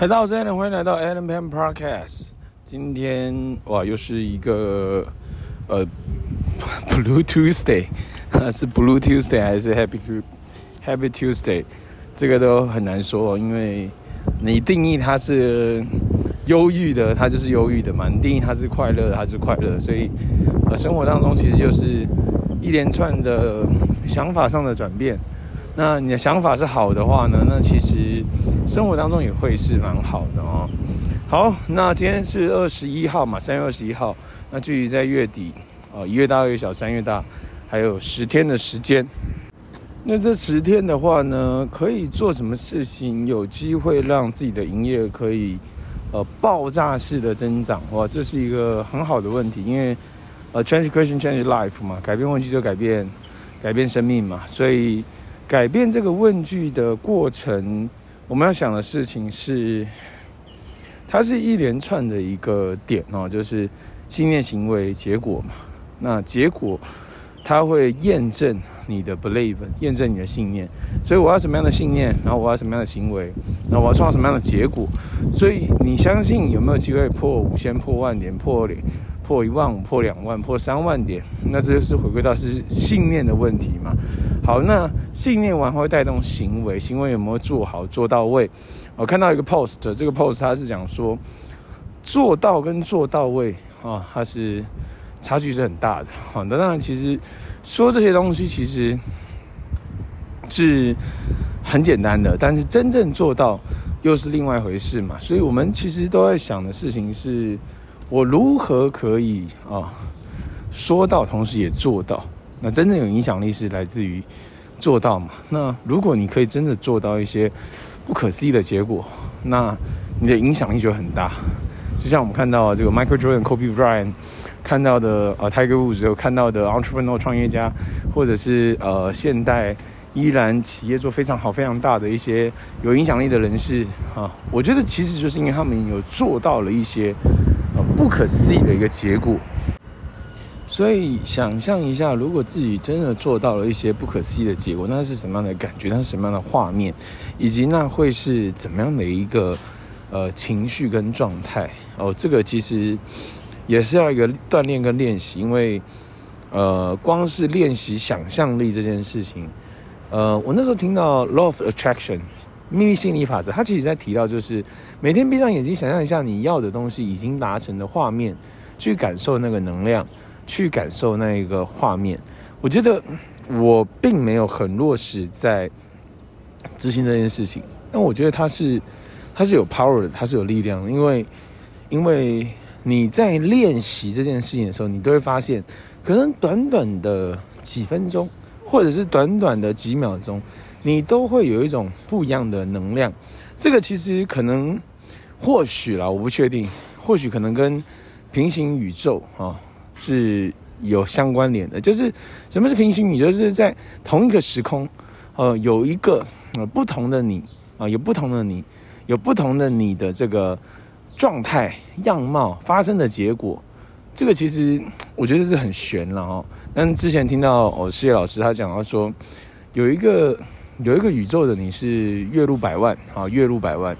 嗨，大家好，欢迎来到 Allen Pan Podcast。今天哇，又是一个呃 Blue Tuesday，是 Blue Tuesday 还是 Happy Happy Tuesday？这个都很难说，因为你定义它是忧郁的，它就是忧郁的嘛；你定义它是快乐的，它是快乐。所以呃，生活当中其实就是一连串的想法上的转变。那你的想法是好的话呢，那其实生活当中也会是蛮好的哦。好，那今天是二十一号嘛，三月二十一号。那距离在月底，哦，一月大二月小，三月大，还有十天的时间。那这十天的话呢，可以做什么事情，有机会让自己的营业可以呃爆炸式的增长？哇，这是一个很好的问题，因为呃，change question change life 嘛，改变问题就改变改变生命嘛，所以。改变这个问句的过程，我们要想的事情是，它是一连串的一个点哦，就是信念、行为、结果嘛。那结果它会验证你的 believe，验证你的信念。所以我要什么样的信念，然后我要什么样的行为，然后我要创造什么样的结果。所以你相信有没有机会破五千、破万点、破零？破一万五，破两万，破三万点，那这就是回归到是信念的问题嘛。好，那信念完会带动行为，行为有没有做好做到位？我看到一个 post，这个 post 它是讲说做到跟做到位啊，它是差距是很大的。好，那当然其实说这些东西其实是很简单的，但是真正做到又是另外一回事嘛。所以我们其实都在想的事情是。我如何可以啊说到，同时也做到？那真正有影响力是来自于做到嘛？那如果你可以真的做到一些不可思议的结果，那你的影响力就很大。就像我们看到这个 Michael Jordan、Kobe Bryant 看到的呃 Tiger Woods 有看到的 entrepreneur 创业家，或者是呃现代依然企业做非常好、非常大的一些有影响力的人士啊，我觉得其实就是因为他们有做到了一些。不可思议的一个结果，所以想象一下，如果自己真的做到了一些不可思议的结果，那是什么样的感觉？那是什么样的画面？以及那会是怎么样的一个呃情绪跟状态？哦，这个其实也是要一个锻炼跟练习，因为呃，光是练习想象力这件事情，呃，我那时候听到 Law of Attraction。秘密心理法则，它其实在提到，就是每天闭上眼睛，想象一下你要的东西已经达成的画面，去感受那个能量，去感受那一个画面。我觉得我并没有很落实在执行这件事情，但我觉得它是它是有 power 的，它是有力量的，因为因为你在练习这件事情的时候，你都会发现，可能短短的几分钟，或者是短短的几秒钟。你都会有一种不一样的能量，这个其实可能，或许啦，我不确定，或许可能跟平行宇宙啊是有相关联的。就是什么是平行宇宙？就是在同一个时空，呃，有一个呃不同的你啊，有不同的你，有不同的你的这个状态样貌发生的结果，这个其实我觉得是很悬了哦。但之前听到哦，谢老师他讲到说有一个。有一个宇宙的你是月入百万啊，月入百万，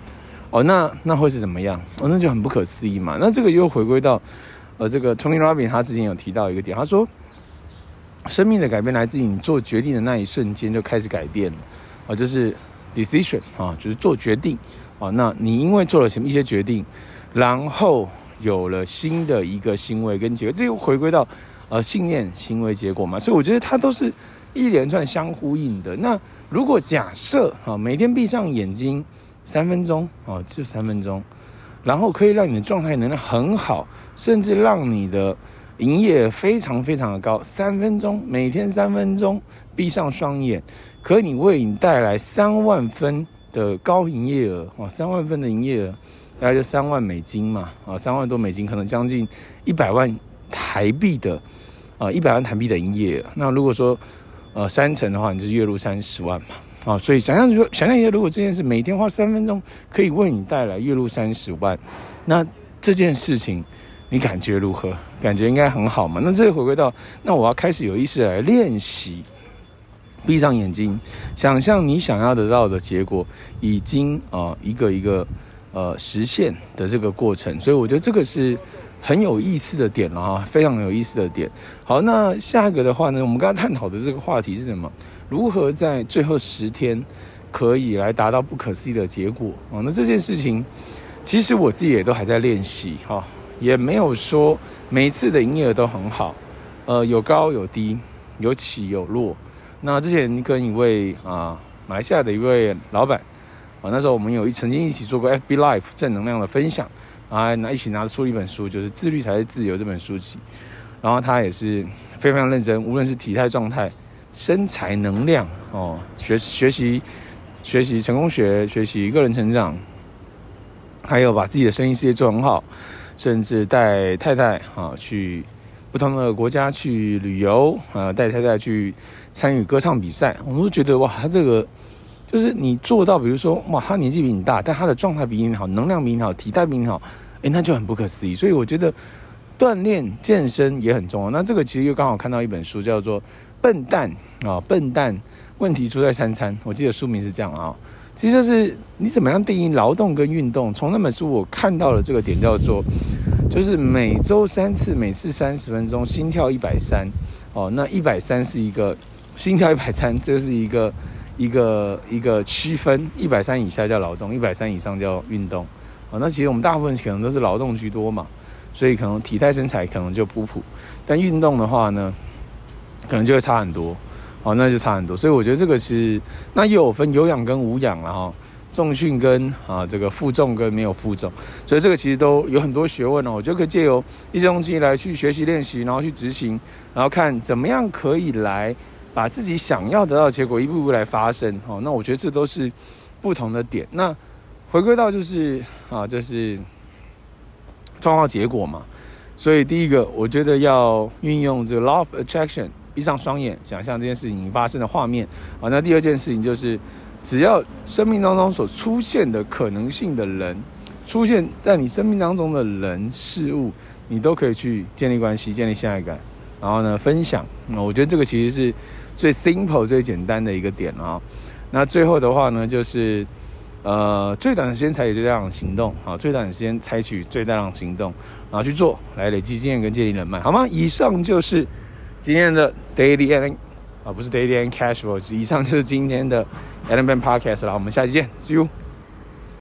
哦，那那会是怎么样？哦，那就很不可思议嘛。那这个又回归到，呃，这个 Tony Robbins 他之前有提到一个点，他说，生命的改变来自于你做决定的那一瞬间就开始改变了，啊，就是 decision 啊，就是做决定啊。那你因为做了什么一些决定，然后有了新的一个行为跟结果，这又回归到呃信念、行为、结果嘛。所以我觉得它都是。一连串相呼应的。那如果假设啊，每天闭上眼睛三分钟啊，就三分钟，然后可以让你的状态能量很好，甚至让你的营业非常非常的高。三分钟，每天三分钟，闭上双眼，可以为你带来三万分的高营业额啊，三万分的营业额，大概就三万美金嘛啊，三万多美金，可能将近一百万台币的啊，一百万台币的营业。那如果说呃，三成的话，你就是月入三十万嘛，啊，所以想象说，想象一下，如果这件事每天花三分钟，可以为你带来月入三十万，那这件事情你感觉如何？感觉应该很好嘛？那这个回归到，那我要开始有意识来练习，闭上眼睛，想象你想要得到的结果已经啊、呃，一个一个呃实现的这个过程。所以我觉得这个是很有意思的点了哈，非常有意思的点。好，那下一个的话呢，我们刚刚探讨的这个话题是什么？如何在最后十天可以来达到不可思议的结果啊？那这件事情，其实我自己也都还在练习哈，也没有说每一次的营业额都很好，呃，有高有低，有起有落。那之前跟一位啊马来西亚的一位老板啊，那时候我们有曾经一起做过 FB Live 正能量的分享啊，那一起拿出一本书，就是《自律才是自由》这本书籍。然后他也是非常认真，无论是体态状态、身材、能量哦，学学习学习成功学，学习个人成长，还有把自己的生意事业做很好，甚至带太太啊去不同的国家去旅游啊，带太太去。参与歌唱比赛，我都觉得哇，他这个就是你做到，比如说哇，他年纪比你大，但他的状态比你好，能量比你好，体态比你好，诶，那就很不可思议。所以我觉得锻炼健身也很重要。那这个其实又刚好看到一本书，叫做《笨蛋》啊，笨蛋问题出在三餐。我记得书名是这样啊，其实就是你怎么样定义劳动跟运动。从那本书我看到了这个点，叫做就是每周三次，每次三十分钟，心跳一百三哦，那一百三是一个。心跳一百三，这是一个一个一个区分，一百三以下叫劳动，一百三以上叫运动。啊，那其实我们大部分可能都是劳动居多嘛，所以可能体态身材可能就普普，但运动的话呢，可能就会差很多。哦，那就差很多。所以我觉得这个是那又有分有氧跟无氧了哈，重训跟啊这个负重跟没有负重，所以这个其实都有很多学问哦。我觉得可以借由一些东西来去学习练习，然后去执行，然后看怎么样可以来。把自己想要得到结果一步步来发生，哦，那我觉得这都是不同的点。那回归到就是啊，就是创造结果嘛。所以第一个，我觉得要运用这个 law of attraction，闭上双眼，想象这件事情已经发生的画面。啊，那第二件事情就是，只要生命当中所出现的可能性的人，出现在你生命当中的人事物，你都可以去建立关系，建立信赖感，然后呢，分享。那我觉得这个其实是。最 simple 最简单的一个点啊，那最后的话呢，就是呃最短的时间采取最大量的行动啊，最短的时间采取最大量的行动，然后去做，来累积经验跟建立人脉，好吗？以上就是今天的 Daily Allen 啊，不是 Daily and Cashflow，以上就是今天的 element Podcast 了，我们下期见，See you。